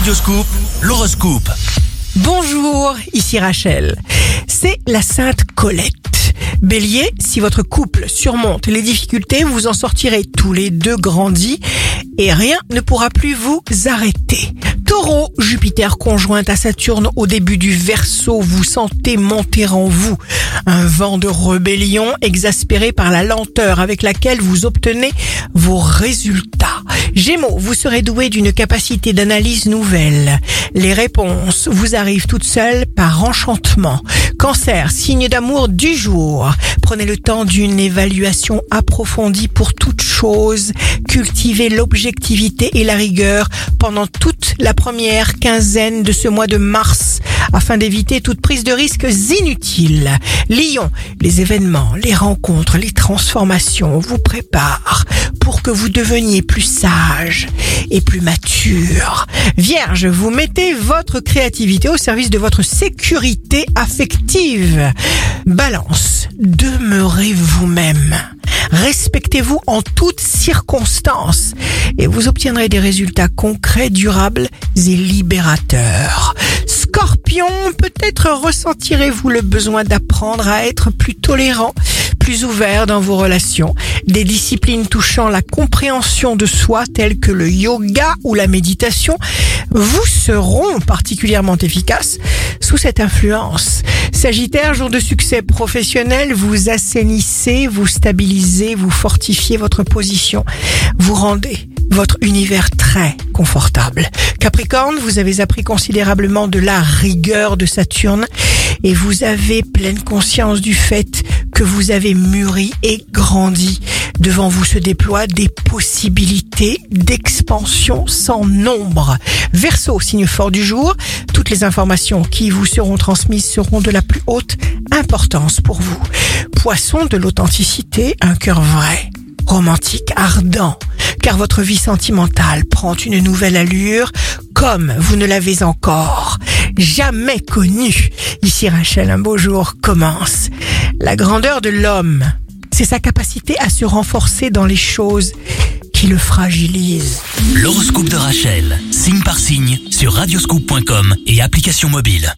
Radioscoop, l'horoscope. Bonjour, ici Rachel. C'est la Sainte Colette. Bélier, si votre couple surmonte les difficultés, vous en sortirez tous les deux grandis et rien ne pourra plus vous arrêter. Taureau, Jupiter conjointe à Saturne au début du Verseau, vous sentez monter en vous un vent de rébellion exaspéré par la lenteur avec laquelle vous obtenez vos résultats. Gémeaux, vous serez doué d'une capacité d'analyse nouvelle. Les réponses vous arrivent toutes seules par enchantement. Cancer, signe d'amour du jour. Prenez le temps d'une évaluation approfondie pour toute chose. Cultivez l'objectivité et la rigueur pendant toute la première quinzaine de ce mois de mars afin d'éviter toute prise de risques inutiles. Lion, les événements, les rencontres, les transformations vous préparent pour que vous deveniez plus sage et plus mature. Vierge, vous mettez votre créativité au service de votre sécurité affective. Balance, demeurez vous-même. Respectez-vous en toutes circonstances et vous obtiendrez des résultats concrets, durables et libérateurs. Peut-être ressentirez-vous le besoin d'apprendre à être plus tolérant, plus ouvert dans vos relations. Des disciplines touchant la compréhension de soi telles que le yoga ou la méditation vous seront particulièrement efficaces sous cette influence. Sagittaire, jour de succès professionnel, vous assainissez, vous stabilisez, vous fortifiez votre position, vous rendez votre univers très confortable. Capricorne, vous avez appris considérablement de la rigueur de Saturne et vous avez pleine conscience du fait que vous avez mûri et grandi. Devant vous se déploient des possibilités d'expansion sans nombre. Verseau, signe fort du jour, toutes les informations qui vous seront transmises seront de la plus haute importance pour vous. Poisson de l'authenticité, un cœur vrai, romantique, ardent, car votre vie sentimentale prend une nouvelle allure comme vous ne l'avez encore jamais connue. Ici Rachel, un beau jour commence. La grandeur de l'homme, c'est sa capacité à se renforcer dans les choses qui le fragilisent. L'horoscope de Rachel, signe par signe, sur radioscoop.com et application mobile.